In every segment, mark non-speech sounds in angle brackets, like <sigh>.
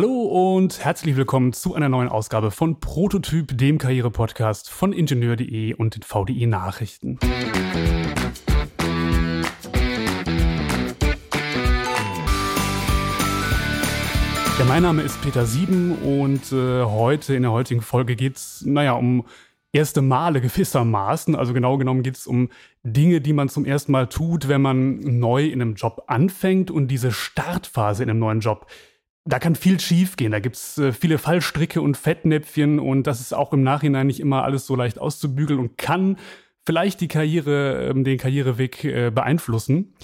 Hallo und herzlich willkommen zu einer neuen Ausgabe von Prototyp, dem Karriere-Podcast von Ingenieur.de und den VDI Nachrichten. Ja, mein Name ist Peter Sieben und äh, heute in der heutigen Folge geht es, naja, um erste Male gewissermaßen. Also genau genommen geht es um Dinge, die man zum ersten Mal tut, wenn man neu in einem Job anfängt und diese Startphase in einem neuen Job da kann viel schiefgehen. Da gibt's äh, viele Fallstricke und Fettnäpfchen und das ist auch im Nachhinein nicht immer alles so leicht auszubügeln und kann vielleicht die Karriere, äh, den Karriereweg äh, beeinflussen.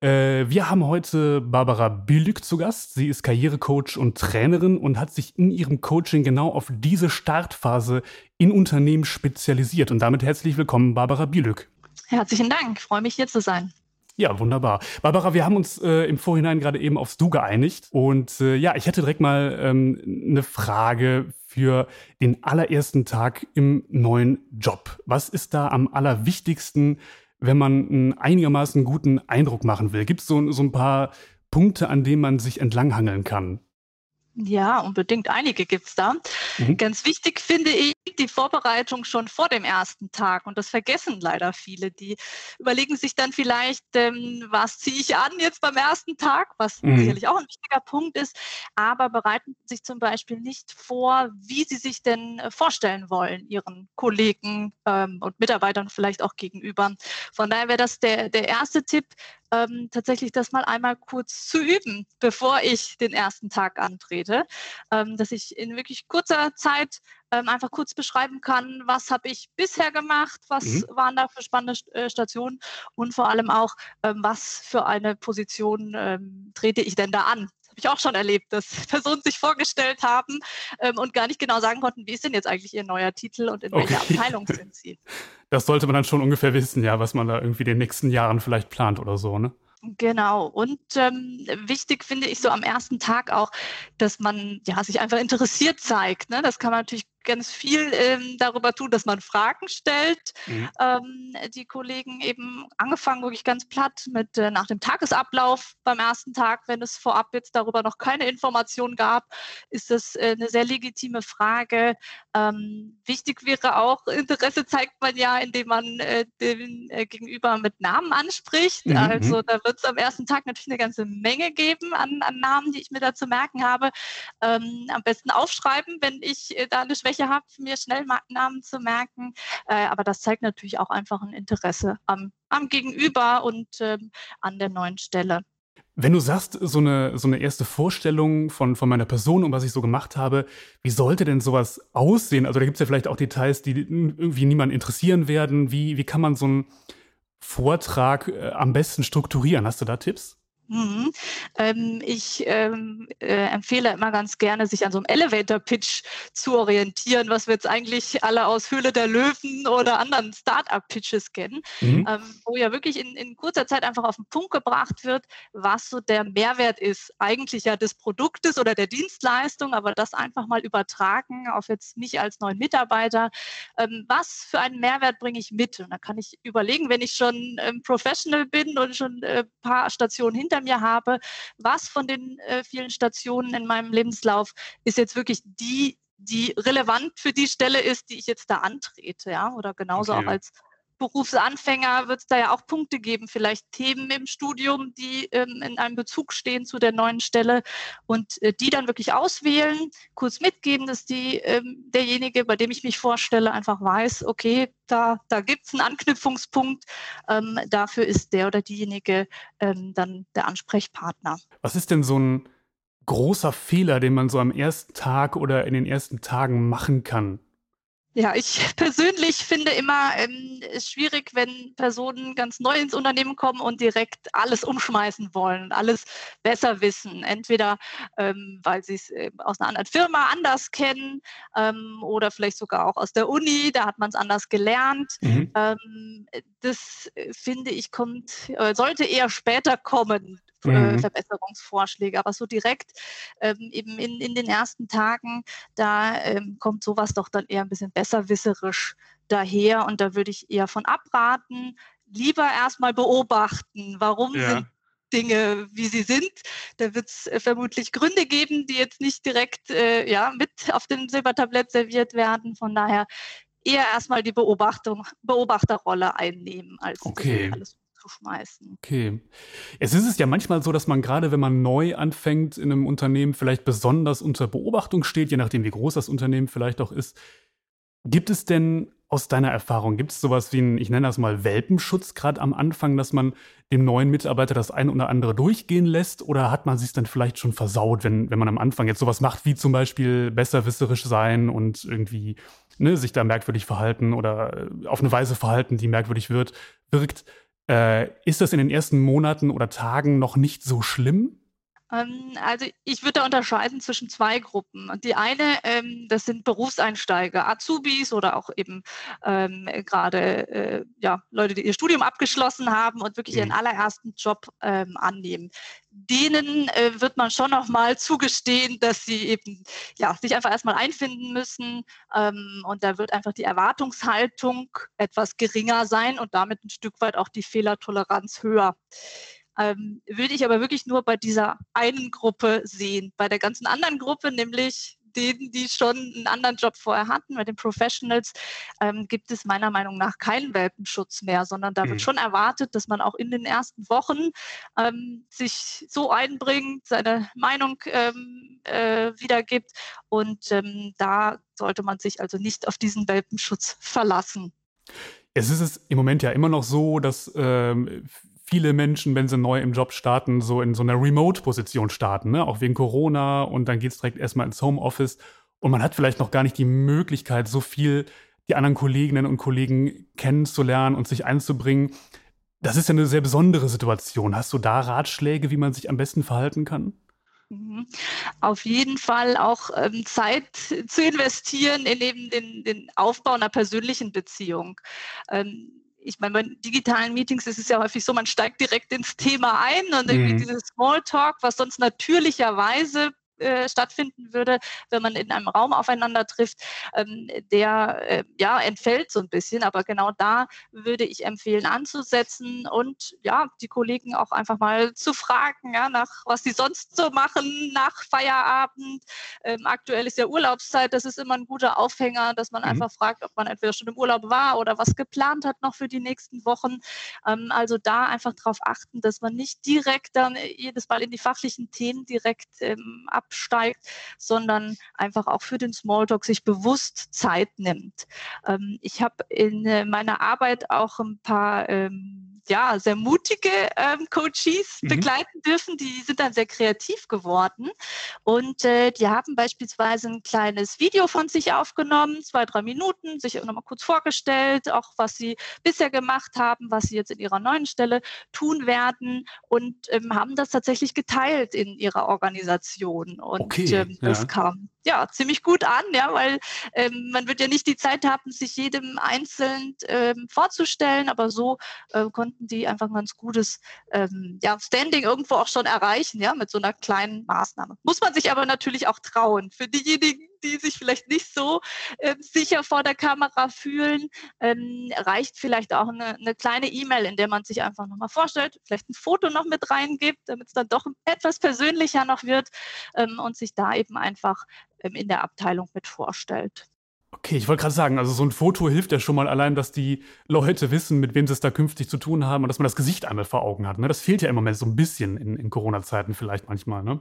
Äh, wir haben heute Barbara Bülük zu Gast. Sie ist Karrierecoach und Trainerin und hat sich in ihrem Coaching genau auf diese Startphase in Unternehmen spezialisiert. Und damit herzlich willkommen, Barbara Bülük. Herzlichen Dank, freue mich hier zu sein. Ja, wunderbar. Barbara, wir haben uns äh, im Vorhinein gerade eben aufs Du geeinigt. Und äh, ja, ich hätte direkt mal ähm, eine Frage für den allerersten Tag im neuen Job. Was ist da am allerwichtigsten, wenn man einen einigermaßen guten Eindruck machen will? Gibt es so, so ein paar Punkte, an denen man sich entlanghangeln kann? Ja, unbedingt. Einige gibt's da. Mhm. Ganz wichtig finde ich die Vorbereitung schon vor dem ersten Tag. Und das vergessen leider viele. Die überlegen sich dann vielleicht, ähm, was ziehe ich an jetzt beim ersten Tag, was mhm. sicherlich auch ein wichtiger Punkt ist, aber bereiten sich zum Beispiel nicht vor, wie sie sich denn äh, vorstellen wollen, ihren Kollegen ähm, und Mitarbeitern vielleicht auch gegenüber. Von daher wäre das der, der erste Tipp, ähm, tatsächlich das mal einmal kurz zu üben, bevor ich den ersten Tag antrete, ähm, dass ich in wirklich kurzer Zeit ähm, einfach kurz beschreiben kann, was habe ich bisher gemacht, was mhm. waren da für spannende äh, Stationen und vor allem auch, ähm, was für eine Position ähm, trete ich denn da an ich auch schon erlebt, dass <laughs> Personen sich vorgestellt haben ähm, und gar nicht genau sagen konnten, wie ist denn jetzt eigentlich ihr neuer Titel und in okay. welcher Abteilung sind sie. <laughs> Das sollte man dann schon ungefähr wissen, ja, was man da irgendwie in den nächsten Jahren vielleicht plant oder so, ne? Genau. Und ähm, wichtig finde ich so am ersten Tag auch, dass man ja sich einfach interessiert zeigt. Ne? Das kann man natürlich ganz viel ähm, darüber tun, dass man Fragen stellt. Mhm. Ähm, die Kollegen eben angefangen wirklich ganz platt mit äh, nach dem Tagesablauf beim ersten Tag, wenn es vorab jetzt darüber noch keine Informationen gab, ist das äh, eine sehr legitime Frage. Ähm, wichtig wäre auch, <laughs> Interesse zeigt man ja, indem man äh, den äh, Gegenüber mit Namen anspricht. Mhm. Also mhm. da wird es am ersten Tag natürlich eine ganze Menge geben an, an Namen, die ich mir da zu merken habe. Ähm, am besten aufschreiben, wenn ich äh, da eine Schwäche Schwäche habe, mir schnell Namen zu merken. Äh, aber das zeigt natürlich auch einfach ein Interesse am, am Gegenüber und ähm, an der neuen Stelle. Wenn du sagst, so eine, so eine erste Vorstellung von, von meiner Person und was ich so gemacht habe, wie sollte denn sowas aussehen? Also da gibt es ja vielleicht auch Details, die irgendwie niemanden interessieren werden. Wie, wie kann man so einen Vortrag äh, am besten strukturieren? Hast du da Tipps? Mhm. Ähm, ich ähm, äh, empfehle immer ganz gerne, sich an so einem Elevator-Pitch zu orientieren, was wir jetzt eigentlich alle aus Höhle der Löwen oder anderen Start-up-Pitches kennen, mhm. ähm, wo ja wirklich in, in, kurzer Zeit einfach auf den Punkt gebracht wird, was so der Mehrwert ist, eigentlich ja des Produktes oder der Dienstleistung, aber das einfach mal übertragen auf jetzt mich als neuen Mitarbeiter. Ähm, was für einen Mehrwert bringe ich mit? Und da kann ich überlegen, wenn ich schon ähm, Professional bin und schon ein äh, paar Stationen hinter mir habe, was von den äh, vielen Stationen in meinem Lebenslauf ist jetzt wirklich die, die relevant für die Stelle ist, die ich jetzt da antrete, ja, oder genauso okay. auch als Berufsanfänger wird es da ja auch Punkte geben, vielleicht Themen im Studium, die ähm, in einem Bezug stehen zu der neuen Stelle und äh, die dann wirklich auswählen, kurz mitgeben, dass die, ähm, derjenige, bei dem ich mich vorstelle, einfach weiß, okay, da, da gibt es einen Anknüpfungspunkt, ähm, dafür ist der oder diejenige ähm, dann der Ansprechpartner. Was ist denn so ein großer Fehler, den man so am ersten Tag oder in den ersten Tagen machen kann? Ja, ich <laughs> persönlich finde immer ähm, es schwierig, wenn Personen ganz neu ins Unternehmen kommen und direkt alles umschmeißen wollen, alles besser wissen. Entweder ähm, weil sie es äh, aus einer anderen Firma anders kennen ähm, oder vielleicht sogar auch aus der Uni, da hat man es anders gelernt. Mhm. Ähm, das äh, finde ich kommt, äh, sollte eher später kommen, mhm. Verbesserungsvorschläge. Aber so direkt ähm, eben in, in den ersten Tagen, da ähm, kommt sowas doch dann eher ein bisschen besserwisserisch daher. Und da würde ich eher von abraten. Lieber erstmal beobachten, warum ja. sind Dinge, wie sie sind. Da wird es äh, vermutlich Gründe geben, die jetzt nicht direkt äh, ja, mit auf dem Silbertablett serviert werden. Von daher eher erstmal die Beobachtung, Beobachterrolle einnehmen, als okay. alles zu schmeißen. Okay. Es ist es ja manchmal so, dass man gerade, wenn man neu anfängt in einem Unternehmen, vielleicht besonders unter Beobachtung steht, je nachdem, wie groß das Unternehmen vielleicht auch ist. Gibt es denn aus deiner Erfahrung, gibt es sowas wie einen, ich nenne das mal Welpenschutz gerade am Anfang, dass man dem neuen Mitarbeiter das ein oder andere durchgehen lässt? Oder hat man sich dann vielleicht schon versaut, wenn, wenn man am Anfang jetzt sowas macht, wie zum Beispiel besserwisserisch sein und irgendwie ne, sich da merkwürdig verhalten oder auf eine Weise verhalten, die merkwürdig wird, wirkt? Äh, ist das in den ersten Monaten oder Tagen noch nicht so schlimm? Ähm, also ich würde da unterscheiden zwischen zwei Gruppen. Die eine, ähm, das sind Berufseinsteiger, Azubis oder auch eben ähm, gerade äh, ja, Leute, die ihr Studium abgeschlossen haben und wirklich mhm. ihren allerersten Job annehmen. Denen äh, wird man schon noch mal zugestehen, dass sie eben ja, sich einfach erstmal einfinden müssen und da wird einfach die Erwartungshaltung etwas geringer sein und damit ein Stück weit auch die Fehlertoleranz höher ähm, würde ich aber wirklich nur bei dieser einen Gruppe sehen. Bei der ganzen anderen Gruppe, nämlich denen, die schon einen anderen Job vorher hatten, bei den Professionals, ähm, gibt es meiner Meinung nach keinen Welpenschutz mehr, sondern da mhm. wird schon erwartet, dass man auch in den ersten Wochen ähm, sich so einbringt, seine Meinung ähm, äh, wiedergibt und ähm, da sollte man sich also nicht auf diesen Welpenschutz verlassen. Es ist es im Moment ja immer noch so, dass ähm, viele Menschen, wenn sie neu im Job starten, so in so einer Remote-Position starten, ne? auch wegen Corona und dann geht es direkt erstmal ins Homeoffice und man hat vielleicht noch gar nicht die Möglichkeit, so viel die anderen Kolleginnen und Kollegen kennenzulernen und sich einzubringen. Das ist ja eine sehr besondere Situation. Hast du da Ratschläge, wie man sich am besten verhalten kann? Mhm. Auf jeden Fall auch ähm, Zeit zu investieren in eben den, den Aufbau einer persönlichen Beziehung. Ähm, ich meine, bei digitalen Meetings ist es ja häufig so, man steigt direkt ins Thema ein und irgendwie mhm. dieses Smalltalk, was sonst natürlicherweise äh, stattfinden würde, wenn man in einem Raum aufeinander trifft, ähm, der äh, ja entfällt so ein bisschen. Aber genau da würde ich empfehlen anzusetzen und ja, die Kollegen auch einfach mal zu fragen, ja, nach was sie sonst so machen nach Feierabend. Ähm, aktuell ist ja Urlaubszeit, das ist immer ein guter Aufhänger, dass man mhm. einfach fragt, ob man entweder schon im Urlaub war oder was geplant hat noch für die nächsten Wochen. Ähm, also da einfach darauf achten, dass man nicht direkt dann jedes Mal in die fachlichen Themen direkt ähm, ab absteigt, sondern einfach auch für den Smalltalk sich bewusst Zeit nimmt. Ähm, ich habe in äh, meiner Arbeit auch ein paar ähm, ja, sehr mutige ähm, Coaches mhm. begleiten dürfen. Die sind dann sehr kreativ geworden und äh, die haben beispielsweise ein kleines Video von sich aufgenommen, zwei, drei Minuten, sich nochmal kurz vorgestellt, auch was sie bisher gemacht haben, was sie jetzt in ihrer neuen Stelle tun werden und ähm, haben das tatsächlich geteilt in ihrer Organisation. Und okay, ähm, das ja. kam ja ziemlich gut an, ja, weil ähm, man wird ja nicht die Zeit haben, sich jedem einzeln ähm, vorzustellen, aber so äh, konnten konnten die einfach ein ganz gutes ähm, ja, Standing irgendwo auch schon erreichen, ja, mit so einer kleinen Maßnahme. Muss man sich aber natürlich auch trauen. Für diejenigen, die sich vielleicht nicht so äh, sicher vor der Kamera fühlen, ähm, reicht vielleicht auch eine, eine kleine E-Mail, in der man sich einfach nochmal vorstellt, vielleicht ein Foto noch mit reingibt, damit es dann doch etwas persönlicher noch wird ähm, und sich da eben einfach ähm, in der Abteilung mit vorstellt. Okay, ich wollte gerade sagen, also so ein Foto hilft ja schon mal allein, dass die Leute wissen, mit wem sie es da künftig zu tun haben und dass man das Gesicht einmal vor Augen hat. Ne? Das fehlt ja im Moment so ein bisschen in, in Corona-Zeiten vielleicht manchmal, ne?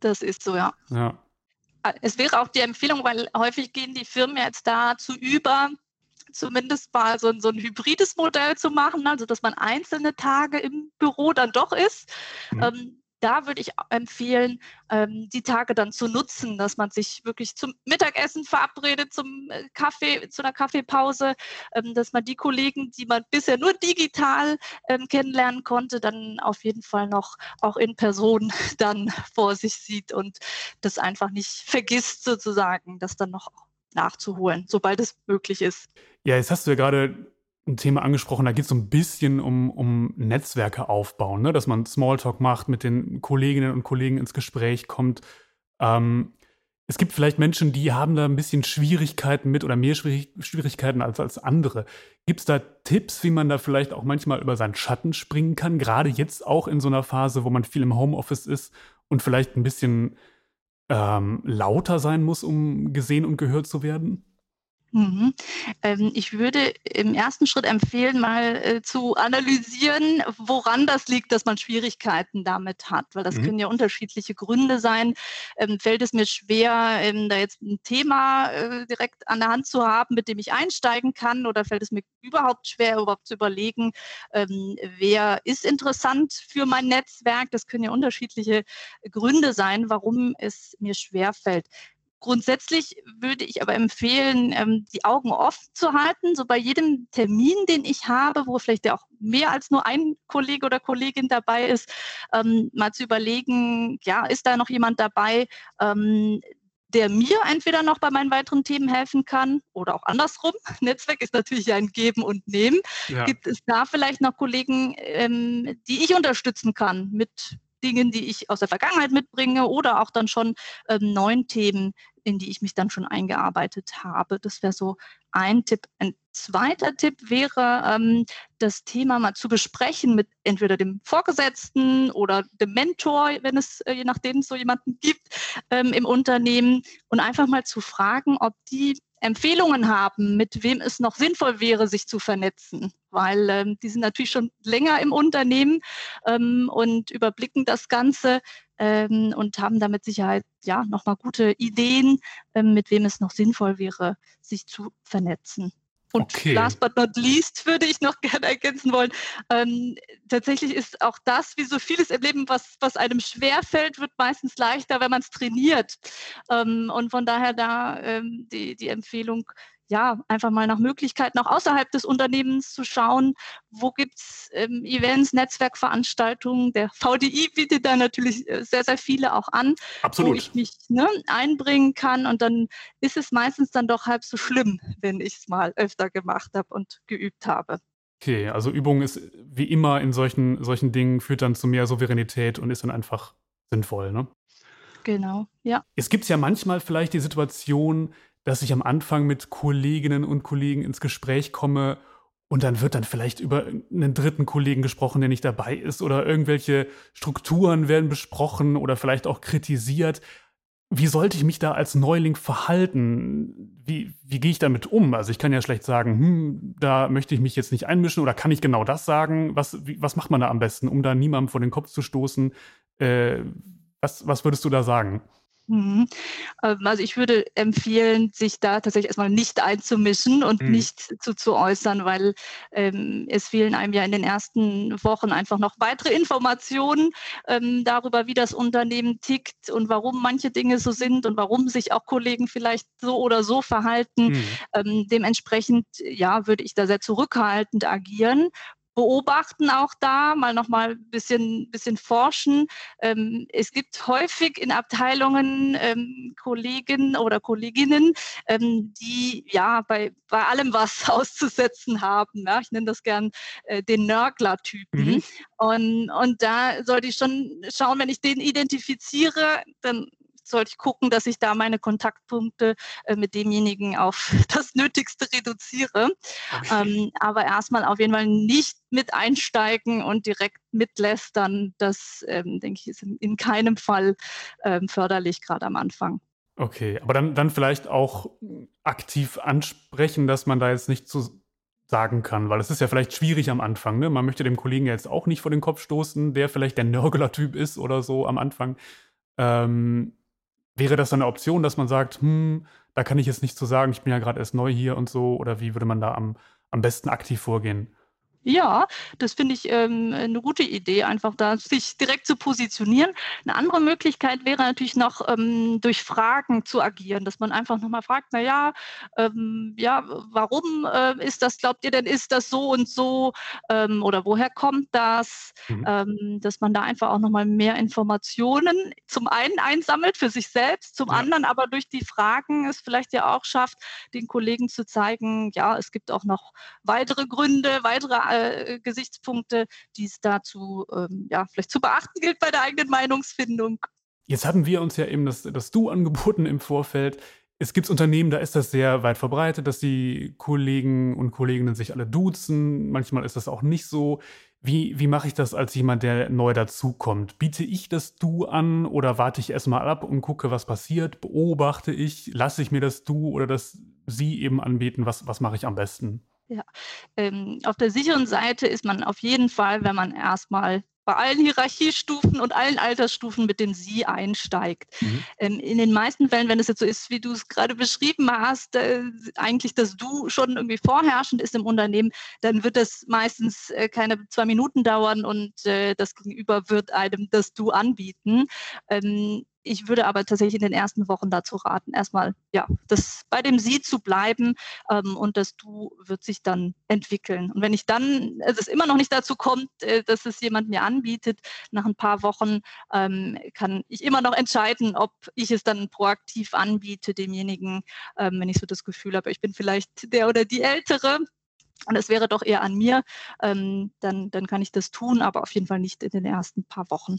Das ist so, ja. Ja. Es wäre auch die Empfehlung, weil häufig gehen die Firmen jetzt dazu über, zumindest mal so ein, so ein hybrides Modell zu machen, also dass man einzelne Tage im Büro dann doch ist. Mhm. Ähm, da würde ich empfehlen, ähm, die Tage dann zu nutzen, dass man sich wirklich zum Mittagessen verabredet, zum äh, Kaffee, zu einer Kaffeepause, ähm, dass man die Kollegen, die man bisher nur digital ähm, kennenlernen konnte, dann auf jeden Fall noch auch in Person <laughs> dann vor sich sieht und das einfach nicht vergisst sozusagen, das dann noch nachzuholen, sobald es möglich ist. Ja, jetzt hast du ja gerade ein Thema angesprochen, da geht es so ein bisschen um, um Netzwerke aufbauen, ne? dass man Smalltalk macht, mit den Kolleginnen und Kollegen ins Gespräch kommt. Ähm, es gibt vielleicht Menschen, die haben da ein bisschen Schwierigkeiten mit oder mehr Schwierigkeiten als, als andere. Gibt es da Tipps, wie man da vielleicht auch manchmal über seinen Schatten springen kann? Gerade jetzt auch in so einer Phase, wo man viel im Homeoffice ist und vielleicht ein bisschen ähm, lauter sein muss, um gesehen und gehört zu werden? Mhm. Ähm, ich würde im ersten Schritt empfehlen, mal äh, zu analysieren, woran das liegt, dass man Schwierigkeiten damit hat, weil das mhm. können ja unterschiedliche Gründe sein. Ähm, fällt es mir schwer, ähm, da jetzt ein Thema äh, direkt an der Hand zu haben, mit dem ich einsteigen kann, oder fällt es mir überhaupt schwer, überhaupt zu überlegen, ähm, wer ist interessant für mein Netzwerk? Das können ja unterschiedliche Gründe sein, warum es mir schwer fällt. Grundsätzlich würde ich aber empfehlen, ähm, die Augen offen zu halten, so bei jedem Termin, den ich habe, wo vielleicht ja auch mehr als nur ein Kollege oder Kollegin dabei ist, ähm, mal zu überlegen, ja, ist da noch jemand dabei, ähm, der mir entweder noch bei meinen weiteren Themen helfen kann oder auch andersrum. <laughs> Netzwerk ist natürlich ein Geben und Nehmen. Ja. Gibt es da vielleicht noch Kollegen, die ich unterstützen kann mit Dingen, die ich aus der Vergangenheit mitbringe oder auch dann schon ähm, neuen Themen, in die ich mich dann schon eingearbeitet habe. Das wäre so ein Tipp. Ein zweiter Tipp wäre, ähm, das Thema mal zu besprechen mit entweder dem Vorgesetzten oder dem Mentor, wenn es äh, je nachdem so jemanden gibt ähm, im Unternehmen und einfach mal zu fragen, ob die Empfehlungen haben, mit wem es noch sinnvoll wäre, sich zu vernetzen, weil ähm, die sind natürlich schon länger im Unternehmen ähm, und überblicken das Ganze ähm, und haben da mit Sicherheit ja nochmal gute Ideen, ähm, mit wem es noch sinnvoll wäre, sich zu vernetzen. Und okay. last but not least würde ich noch <laughs> gerne ergänzen wollen, ähm, tatsächlich ist auch das, wie so vieles im Leben, was, was einem schwerfällt, wird meistens leichter, wenn man es trainiert. Ähm, und von daher da ähm, die, die Empfehlung, ja, einfach mal nach Möglichkeiten auch außerhalb des Unternehmens zu schauen, wo gibt es ähm, Events, Netzwerkveranstaltungen. Der VDI bietet da natürlich äh, sehr, sehr viele auch an, Absolut. wo ich mich ne, einbringen kann. Und dann ist es meistens dann doch halb so schlimm, wenn ich es mal öfter gemacht habe und geübt habe. Okay, also Übung ist wie immer in solchen, solchen Dingen, führt dann zu mehr Souveränität und ist dann einfach sinnvoll, ne? Genau, ja. Es gibt ja manchmal vielleicht die Situation, dass ich am Anfang mit Kolleginnen und Kollegen ins Gespräch komme und dann wird dann vielleicht über einen dritten Kollegen gesprochen, der nicht dabei ist oder irgendwelche Strukturen werden besprochen oder vielleicht auch kritisiert. Wie sollte ich mich da als Neuling verhalten? Wie, wie gehe ich damit um? Also ich kann ja schlecht sagen, hm, da möchte ich mich jetzt nicht einmischen oder kann ich genau das sagen? Was, wie, was macht man da am besten, um da niemandem vor den Kopf zu stoßen? Äh, was, was würdest du da sagen? Mhm. Ähm, also ich würde empfehlen, sich da tatsächlich erstmal nicht einzumischen und mhm. nicht zu, zu äußern, weil ähm, es fehlen einem ja in den ersten Wochen einfach noch weitere Informationen ähm, darüber, wie das Unternehmen tickt und warum manche Dinge so sind und warum sich auch Kollegen vielleicht so oder so verhalten. Mhm. Ähm, dementsprechend ja, würde ich da sehr zurückhaltend agieren beobachten auch da, mal nochmal ein bisschen, bisschen forschen. Ähm, es gibt häufig in Abteilungen ähm, Kollegen oder Kolleginnen, ähm, die ja bei, bei allem was <laughs> auszusetzen haben. Ja? Ich nenne das gern äh, den Nörgler-Typen. Mhm. Und, und da sollte ich schon schauen, wenn ich den identifiziere, dann sollte ich gucken, dass ich da meine Kontaktpunkte äh, mit demjenigen auf <laughs> das Nötigste reduziere. Okay. Ähm, aber erstmal auf jeden Fall nicht mit einsteigen und direkt mitlästern. Das, ähm, denke ich, ist in, in keinem Fall ähm, förderlich, gerade am Anfang. Okay, aber dann, dann vielleicht auch aktiv ansprechen, dass man da jetzt nicht zu sagen kann, weil es ist ja vielleicht schwierig am Anfang. Ne? Man möchte dem Kollegen jetzt auch nicht vor den Kopf stoßen, der vielleicht der Nörgler-Typ ist oder so am Anfang. Ähm, Wäre das eine Option, dass man sagt, hm, da kann ich jetzt nicht zu sagen, ich bin ja gerade erst neu hier und so, oder wie würde man da am, am besten aktiv vorgehen? Ja, das finde ich ähm, eine gute Idee, einfach da sich direkt zu positionieren. Eine andere Möglichkeit wäre natürlich noch ähm, durch Fragen zu agieren, dass man einfach nochmal fragt, na ja, ähm, ja, warum äh, ist das, glaubt ihr denn, ist das so und so ähm, oder woher kommt das? Mhm. Ähm, dass man da einfach auch nochmal mehr Informationen zum einen einsammelt für sich selbst, zum ja. anderen aber durch die Fragen es vielleicht ja auch schafft, den Kollegen zu zeigen, ja, es gibt auch noch weitere Gründe, weitere äh, Gesichtspunkte, die es dazu ähm, ja, vielleicht zu beachten gilt bei der eigenen Meinungsfindung. Jetzt haben wir uns ja eben das, das Du angeboten im Vorfeld. Es gibt Unternehmen, da ist das sehr weit verbreitet, dass die Kollegen und Kolleginnen sich alle duzen. Manchmal ist das auch nicht so. Wie, wie mache ich das als jemand, der neu dazukommt? Biete ich das Du an oder warte ich erstmal ab und gucke, was passiert? Beobachte ich? Lasse ich mir das Du oder das Sie eben anbieten? Was, was mache ich am besten? Ja, ähm, auf der sicheren Seite ist man auf jeden Fall, wenn man erstmal bei allen Hierarchiestufen und allen Altersstufen mit dem Sie einsteigt. Mhm. Ähm, in den meisten Fällen, wenn es jetzt so ist, wie du es gerade beschrieben hast, äh, eigentlich das Du schon irgendwie vorherrschend ist im Unternehmen, dann wird das meistens äh, keine zwei Minuten dauern und äh, das Gegenüber wird einem das Du anbieten. Ähm, ich würde aber tatsächlich in den ersten Wochen dazu raten, erstmal ja, das bei dem Sie zu bleiben ähm, und das Du wird sich dann entwickeln. Und wenn ich dann, also es immer noch nicht dazu kommt, äh, dass es jemand mir anbietet, nach ein paar Wochen ähm, kann ich immer noch entscheiden, ob ich es dann proaktiv anbiete, demjenigen, ähm, wenn ich so das Gefühl habe, ich bin vielleicht der oder die Ältere, und es wäre doch eher an mir, ähm, dann, dann kann ich das tun, aber auf jeden Fall nicht in den ersten paar Wochen.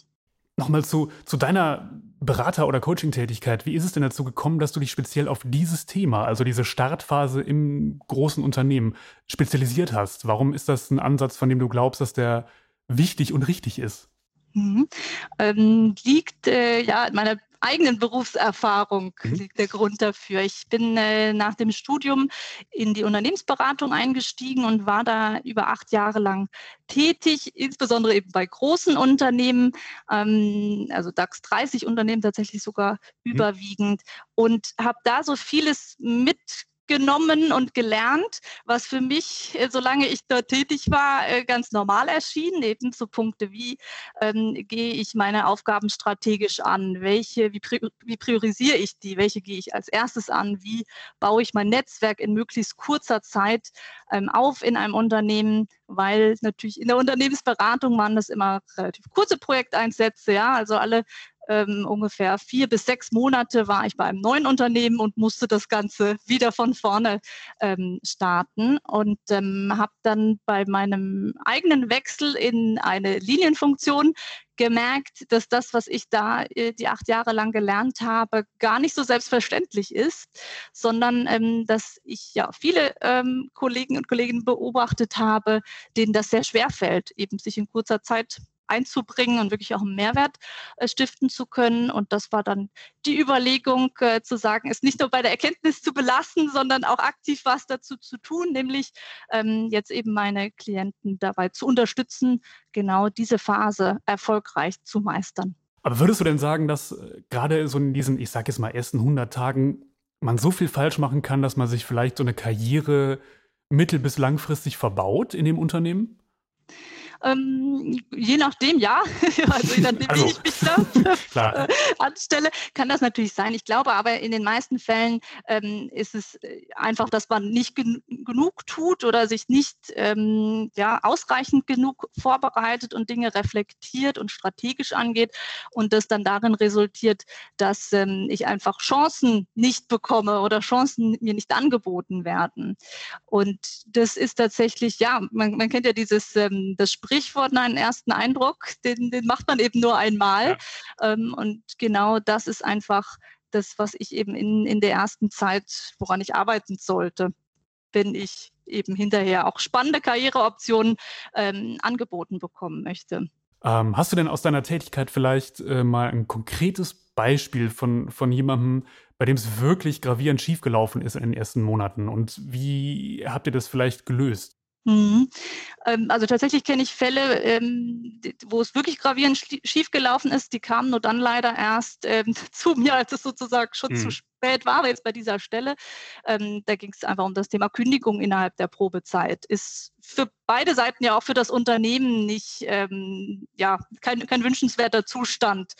Nochmal zu, zu deiner Berater- oder Coaching-Tätigkeit. Wie ist es denn dazu gekommen, dass du dich speziell auf dieses Thema, also diese Startphase im großen Unternehmen, spezialisiert hast? Warum ist das ein Ansatz, von dem du glaubst, dass der wichtig und richtig ist? Mhm. Ähm, liegt äh, ja in meiner eigenen Berufserfahrung mhm. liegt der Grund dafür. Ich bin äh, nach dem Studium in die Unternehmensberatung eingestiegen und war da über acht Jahre lang tätig, insbesondere eben bei großen Unternehmen, ähm, also DAX 30 Unternehmen tatsächlich sogar mhm. überwiegend und habe da so vieles mit genommen und gelernt, was für mich, äh, solange ich dort tätig war, äh, ganz normal erschien. Eben so Punkte wie ähm, gehe ich meine Aufgaben strategisch an, welche, wie, wie priorisiere ich die, welche gehe ich als erstes an, wie baue ich mein Netzwerk in möglichst kurzer Zeit ähm, auf in einem Unternehmen, weil natürlich in der Unternehmensberatung waren das immer relativ kurze Projekteinsätze, ja, also alle ähm, ungefähr vier bis sechs Monate war ich bei einem neuen Unternehmen und musste das Ganze wieder von vorne ähm, starten. Und ähm, habe dann bei meinem eigenen Wechsel in eine Linienfunktion gemerkt, dass das, was ich da äh, die acht Jahre lang gelernt habe, gar nicht so selbstverständlich ist, sondern ähm, dass ich ja viele ähm, Kollegen und Kolleginnen beobachtet habe, denen das sehr schwer fällt, eben sich in kurzer Zeit einzubringen und wirklich auch einen Mehrwert äh, stiften zu können. Und das war dann die Überlegung äh, zu sagen, es nicht nur bei der Erkenntnis zu belassen, sondern auch aktiv was dazu zu tun, nämlich ähm, jetzt eben meine Klienten dabei zu unterstützen, genau diese Phase erfolgreich zu meistern. Aber würdest du denn sagen, dass äh, gerade so in diesen, ich sage jetzt mal, ersten 100 Tagen man so viel falsch machen kann, dass man sich vielleicht so eine Karriere mittel- bis langfristig verbaut in dem Unternehmen? Ähm, je nachdem, ja. <laughs> also je nachdem, also, wie ich mich da <laughs> äh, anstelle, kann das natürlich sein. Ich glaube aber in den meisten Fällen ähm, ist es äh, einfach, dass man nicht gen genug tut oder sich nicht ähm, ja, ausreichend genug vorbereitet und Dinge reflektiert und strategisch angeht und das dann darin resultiert, dass ähm, ich einfach Chancen nicht bekomme oder Chancen mir nicht angeboten werden. Und das ist tatsächlich, ja, man, man kennt ja dieses ähm, das Sprichwort, Sprichwort, einen ersten Eindruck, den, den macht man eben nur einmal. Ja. Ähm, und genau das ist einfach das, was ich eben in, in der ersten Zeit, woran ich arbeiten sollte, wenn ich eben hinterher auch spannende Karriereoptionen ähm, angeboten bekommen möchte. Ähm, hast du denn aus deiner Tätigkeit vielleicht äh, mal ein konkretes Beispiel von, von jemandem, bei dem es wirklich gravierend schiefgelaufen ist in den ersten Monaten? Und wie habt ihr das vielleicht gelöst? Mhm. Ähm, also tatsächlich kenne ich Fälle, ähm, wo es wirklich gravierend schiefgelaufen ist. Die kamen nur dann leider erst ähm, <laughs> zu mir, als es sozusagen schon mhm. zu spät war. Aber jetzt bei dieser Stelle, da ging es einfach um das Thema Kündigung innerhalb der Probezeit. Ist für beide Seiten ja auch für das Unternehmen nicht, ähm, ja, kein, kein wünschenswerter Zustand.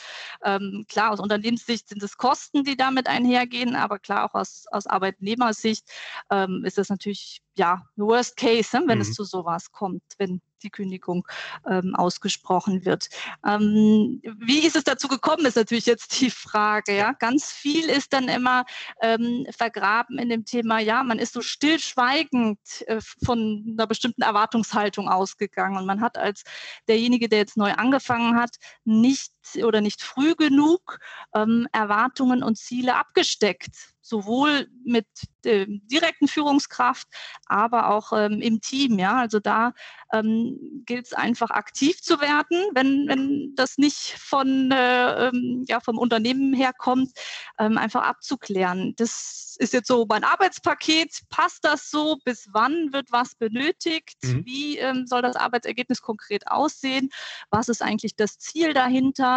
Ähm, klar, aus Unternehmenssicht sind es Kosten, die damit einhergehen, aber klar auch aus, aus Arbeitnehmersicht ähm, ist das natürlich, ja, Worst Case, ne, wenn mhm. es zu sowas kommt, wenn die Kündigung ähm, ausgesprochen wird. Ähm, wie ist es dazu gekommen, ist natürlich jetzt die Frage. Ja, ganz viel ist dann immer ähm, vergraben in dem Thema. Ja, man ist so stillschweigend äh, von einer bestimmten Erwartungshaltung ausgegangen. Und man hat als derjenige, der jetzt neu angefangen hat, nicht oder nicht früh genug ähm, Erwartungen und Ziele abgesteckt sowohl mit der direkten Führungskraft, aber auch ähm, im Team. Ja, also da ähm, gilt es einfach aktiv zu werden, wenn, wenn das nicht von, äh, ähm, ja, vom Unternehmen herkommt, ähm, einfach abzuklären. Das ist jetzt so mein Arbeitspaket. Passt das so? Bis wann wird was benötigt? Mhm. Wie ähm, soll das Arbeitsergebnis konkret aussehen? Was ist eigentlich das Ziel dahinter?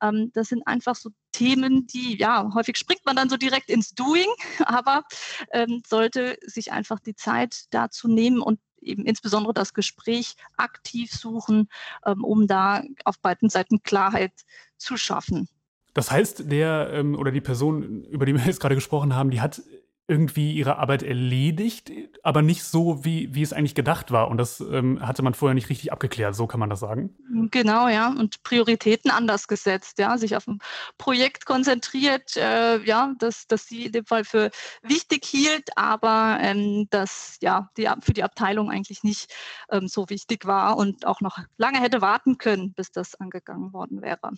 Ähm, das sind einfach so Themen, die, ja, häufig springt man dann so direkt ins Doing, <laughs> aber ähm, sollte sich einfach die Zeit dazu nehmen und eben insbesondere das Gespräch aktiv suchen, ähm, um da auf beiden Seiten Klarheit zu schaffen. Das heißt, der ähm, oder die Person, über die wir jetzt gerade gesprochen haben, die hat irgendwie ihre Arbeit erledigt, aber nicht so, wie, wie es eigentlich gedacht war. Und das ähm, hatte man vorher nicht richtig abgeklärt, so kann man das sagen. Genau, ja. Und Prioritäten anders gesetzt, ja, sich auf ein Projekt konzentriert, äh, ja, das, das sie in dem Fall für wichtig hielt, aber ähm, das ja die, für die Abteilung eigentlich nicht ähm, so wichtig war und auch noch lange hätte warten können, bis das angegangen worden wäre.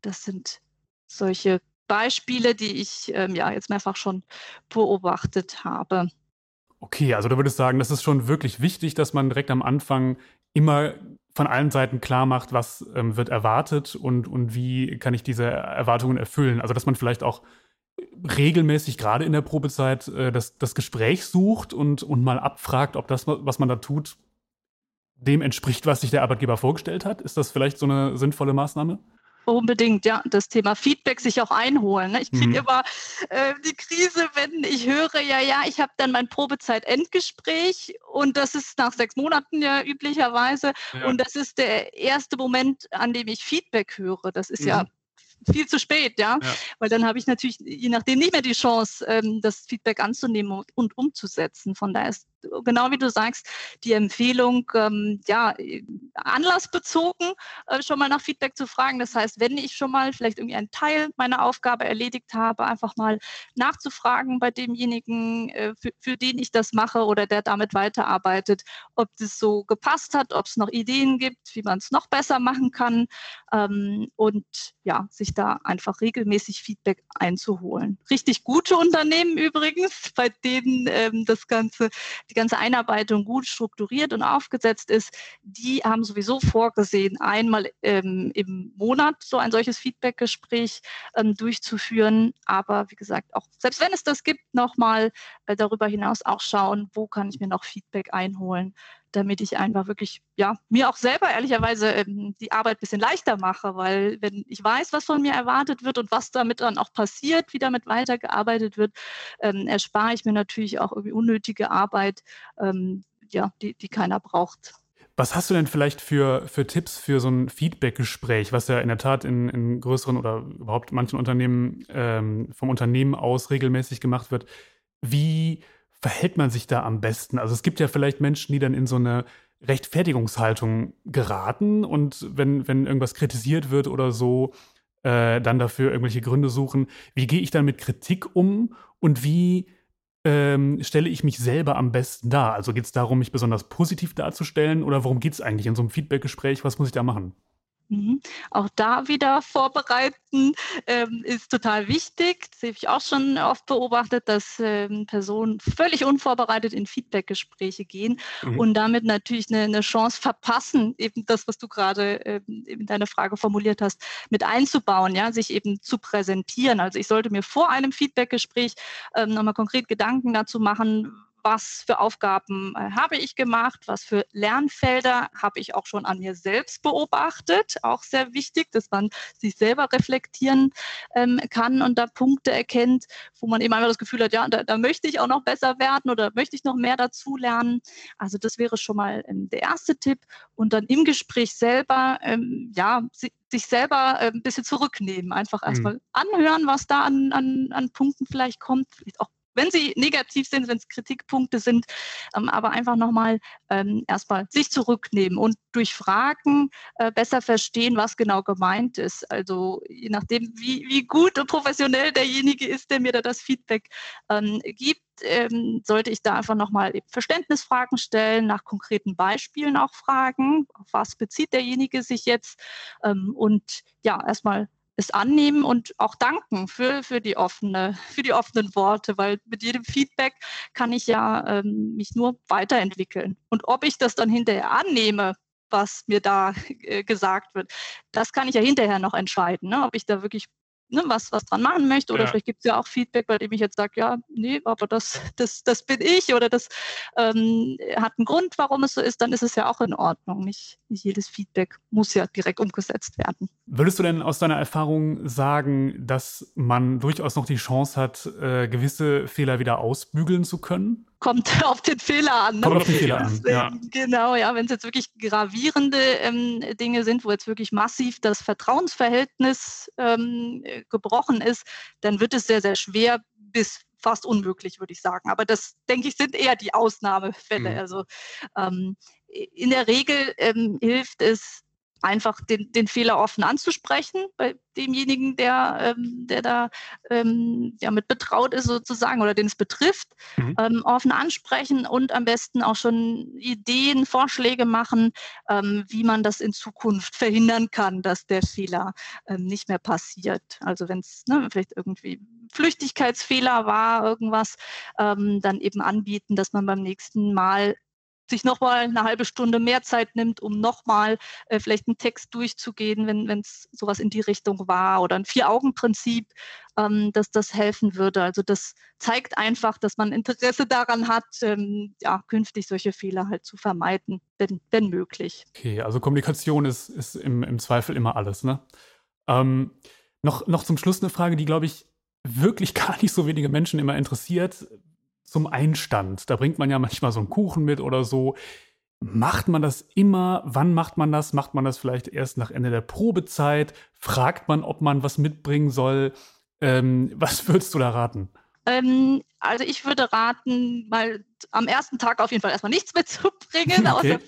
Das sind solche Beispiele, die ich ähm, ja jetzt mehrfach schon beobachtet habe. Okay, also du würdest sagen, das ist schon wirklich wichtig, dass man direkt am Anfang immer von allen Seiten klar macht, was ähm, wird erwartet und, und wie kann ich diese Erwartungen erfüllen. Also dass man vielleicht auch regelmäßig, gerade in der Probezeit, äh, das, das Gespräch sucht und, und mal abfragt, ob das, was man da tut, dem entspricht, was sich der Arbeitgeber vorgestellt hat. Ist das vielleicht so eine sinnvolle Maßnahme? Unbedingt, ja. Das Thema Feedback sich auch einholen. Ne? Ich kriege mhm. immer äh, die Krise, wenn ich höre, ja, ja, ich habe dann mein Probezeit-Endgespräch und das ist nach sechs Monaten ja üblicherweise. Ja. Und das ist der erste Moment, an dem ich Feedback höre. Das ist mhm. ja viel zu spät, ja? ja. Weil dann habe ich natürlich je nachdem nicht mehr die Chance, ähm, das Feedback anzunehmen und, und, umzusetzen. Von daher ist genau wie du sagst, die Empfehlung, ähm, ja, anlassbezogen äh, schon mal nach Feedback zu fragen. Das heißt, wenn ich schon mal vielleicht irgendwie einen Teil meiner Aufgabe erledigt habe, einfach mal nachzufragen bei demjenigen, äh, für, für den ich das mache oder der damit weiterarbeitet, ob das so gepasst hat, ob es noch Ideen gibt, wie man es noch besser machen kann ähm, und ja, sich da einfach regelmäßig Feedback einzuholen. Richtig gute Unternehmen übrigens, bei denen ähm, das Ganze die ganze Einarbeitung gut strukturiert und aufgesetzt ist, die haben sowieso vorgesehen, einmal ähm, im Monat so ein solches Feedbackgespräch ähm, durchzuführen. Aber wie gesagt, auch selbst wenn es das gibt, nochmal äh, darüber hinaus auch schauen, wo kann ich mir noch Feedback einholen, damit ich einfach wirklich, ja, mir auch selber ehrlicherweise ähm, die Arbeit ein bisschen leichter mache, weil wenn ich weiß, was von mir erwartet wird und was damit dann auch passiert, wie damit weitergearbeitet wird, ähm, erspare ich mir natürlich auch irgendwie unnötige Arbeit, ähm, ja, die, die keiner braucht. Was hast du denn vielleicht für, für Tipps für so ein Feedback-Gespräch, was ja in der Tat in, in größeren oder überhaupt manchen Unternehmen ähm, vom Unternehmen aus regelmäßig gemacht wird? Wie verhält man sich da am besten? Also es gibt ja vielleicht Menschen, die dann in so eine Rechtfertigungshaltung geraten und wenn, wenn irgendwas kritisiert wird oder so, äh, dann dafür irgendwelche Gründe suchen. Wie gehe ich dann mit Kritik um und wie ähm, stelle ich mich selber am besten dar? Also geht es darum, mich besonders positiv darzustellen oder worum geht es eigentlich in so einem Feedbackgespräch? Was muss ich da machen? Mhm. Auch da wieder vorbereiten ähm, ist total wichtig. Das habe ich auch schon oft beobachtet, dass ähm, Personen völlig unvorbereitet in Feedbackgespräche gehen mhm. und damit natürlich eine, eine, Chance verpassen, eben das, was du gerade ähm, in deiner Frage formuliert hast, mit einzubauen, ja, sich eben zu präsentieren. Also ich sollte mir vor einem Feedbackgespräch ähm, nochmal konkret Gedanken dazu machen, was für Aufgaben äh, habe ich gemacht, was für Lernfelder habe ich auch schon an mir selbst beobachtet. Auch sehr wichtig, dass man sich selber reflektieren ähm, kann und da Punkte erkennt, wo man eben einfach das Gefühl hat, ja, da, da, möchte ich auch noch besser werden oder möchte ich noch mehr dazu lernen. Also das wäre schon mal ähm, der erste Tipp. Und dann im Gespräch selber, ähm, ja, sich selber äh, ein bisschen zurücknehmen, einfach mhm. erstmal anhören, was da an, an, an Punkten vielleicht kommt, vielleicht auch wenn sie negativ sind, wenn es Kritikpunkte sind, ähm, aber einfach nochmal ähm, erstmal sich zurücknehmen und durch Fragen äh, besser verstehen, was genau gemeint ist. Also je nachdem, wie, wie gut und professionell derjenige ist, der mir da das Feedback ähm, gibt, ähm, sollte ich da einfach nochmal Verständnisfragen stellen, nach konkreten Beispielen auch fragen, auf was bezieht derjenige sich jetzt ähm, und ja, erstmal es annehmen und auch danken für, für, die, offene, für die offenen Worte, weil mit jedem Feedback kann ich ja ähm, mich nur weiterentwickeln. Und ob ich das dann hinterher annehme, was mir da <laughs> äh, gesagt wird, das kann ich ja hinterher noch entscheiden, ne? ob ich da wirklich ne, was, was dran machen möchte. Oder ja. vielleicht gibt es ja auch Feedback, bei dem ich jetzt sage, ja, nee, aber das, das, das bin ich oder das ähm, hat einen Grund, warum es so ist, dann ist es ja auch in Ordnung. Nicht, nicht jedes Feedback muss ja direkt umgesetzt werden. Würdest du denn aus deiner Erfahrung sagen, dass man durchaus noch die Chance hat, äh, gewisse Fehler wieder ausbügeln zu können? kommt <laughs> auf den Fehler an. Ne? Kommt auf den Fehler an, ja. Genau, ja, wenn es jetzt wirklich gravierende ähm, Dinge sind, wo jetzt wirklich massiv das Vertrauensverhältnis ähm, gebrochen ist, dann wird es sehr, sehr schwer bis fast unmöglich, würde ich sagen. Aber das, denke ich, sind eher die Ausnahmefälle. Mhm. Also ähm, in der Regel ähm, hilft es, einfach den, den Fehler offen anzusprechen bei demjenigen, der, ähm, der da ähm, ja, mit betraut ist sozusagen oder den es betrifft, mhm. ähm, offen ansprechen und am besten auch schon Ideen, Vorschläge machen, ähm, wie man das in Zukunft verhindern kann, dass der Fehler ähm, nicht mehr passiert. Also wenn es ne, vielleicht irgendwie Flüchtigkeitsfehler war, irgendwas, ähm, dann eben anbieten, dass man beim nächsten Mal sich nochmal eine halbe Stunde mehr Zeit nimmt, um nochmal äh, vielleicht einen Text durchzugehen, wenn es sowas in die Richtung war oder ein Vier-Augen-Prinzip, ähm, dass das helfen würde. Also das zeigt einfach, dass man Interesse daran hat, ähm, ja, künftig solche Fehler halt zu vermeiden, wenn, wenn möglich. Okay, also Kommunikation ist, ist im, im Zweifel immer alles, ne? Ähm, noch, noch zum Schluss eine Frage, die, glaube ich, wirklich <laughs> gar nicht so wenige Menschen immer interessiert zum Einstand. Da bringt man ja manchmal so einen Kuchen mit oder so. Macht man das immer? Wann macht man das? Macht man das vielleicht erst nach Ende der Probezeit? Fragt man, ob man was mitbringen soll? Ähm, <laughs> was würdest du da raten? Ähm, also ich würde raten, mal am ersten Tag auf jeden Fall erstmal nichts mitzubringen, <laughs> okay.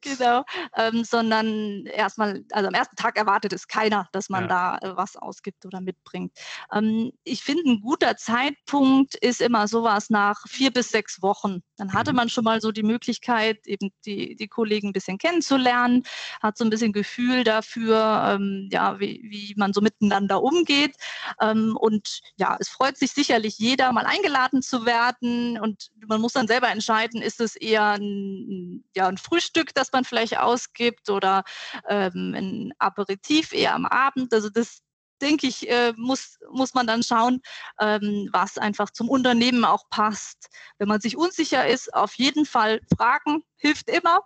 genau, ähm, sondern erstmal, also am ersten Tag erwartet es keiner, dass man ja. da äh, was ausgibt oder mitbringt. Ähm, ich finde, ein guter Zeitpunkt ist immer sowas nach vier bis sechs Wochen. Dann hatte mhm. man schon mal so die Möglichkeit, eben die, die Kollegen ein bisschen kennenzulernen, hat so ein bisschen Gefühl dafür, ähm, ja, wie, wie man so miteinander umgeht. Ähm, und ja, es freut sich sicherlich jeder, mal eingeladen zu werden und man muss dann selber entscheiden, ist es eher ein, ja, ein Frühstück, das man vielleicht ausgibt oder ähm, ein Aperitif eher am Abend. Also das denke ich, äh, muss, muss man dann schauen, ähm, was einfach zum Unternehmen auch passt. Wenn man sich unsicher ist, auf jeden Fall fragen, hilft immer.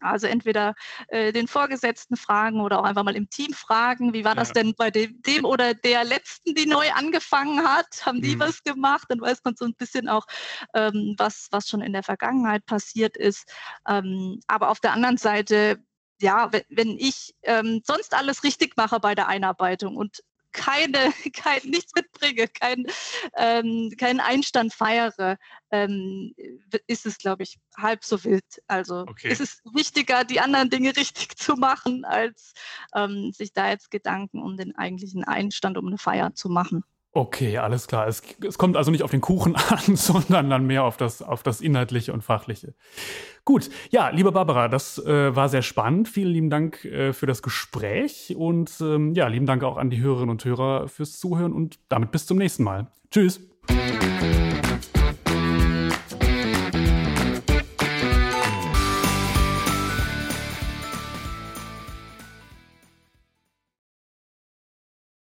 Also entweder äh, den Vorgesetzten fragen oder auch einfach mal im Team fragen, wie war das denn bei dem, dem, oder der letzten, die neu angefangen hat? Haben die mhm. was gemacht? Dann weiß man so ein bisschen auch, ähm, was, was schon in der Vergangenheit passiert ist. Ähm, aber auf der anderen Seite ja, wenn, wenn ich ähm, sonst alles richtig mache bei der Einarbeitung und keine, <laughs> kein, nichts mitbringe, kein, ähm, keinen Einstand feiere, ähm, ist es, glaube ich, halb so wild. Also okay. ist es wichtiger, die anderen Dinge <laughs> richtig zu machen, als ähm, sich da jetzt Gedanken um den eigentlichen Einstand, um eine Feier zu machen. Okay, alles klar. Es, es, kommt also nicht auf den Kuchen <laughs> an, sondern dann mehr auf das, auf das Inhaltliche und Fachliche. Gut, ja, liebe Barbara, das äh, war sehr spannend. Vielen lieben Dank äh, für das Gespräch und ähm, ja, lieben Dank auch an die Hörerinnen und Hörer fürs Zuhören und damit bis zum nächsten Mal. Tschüss.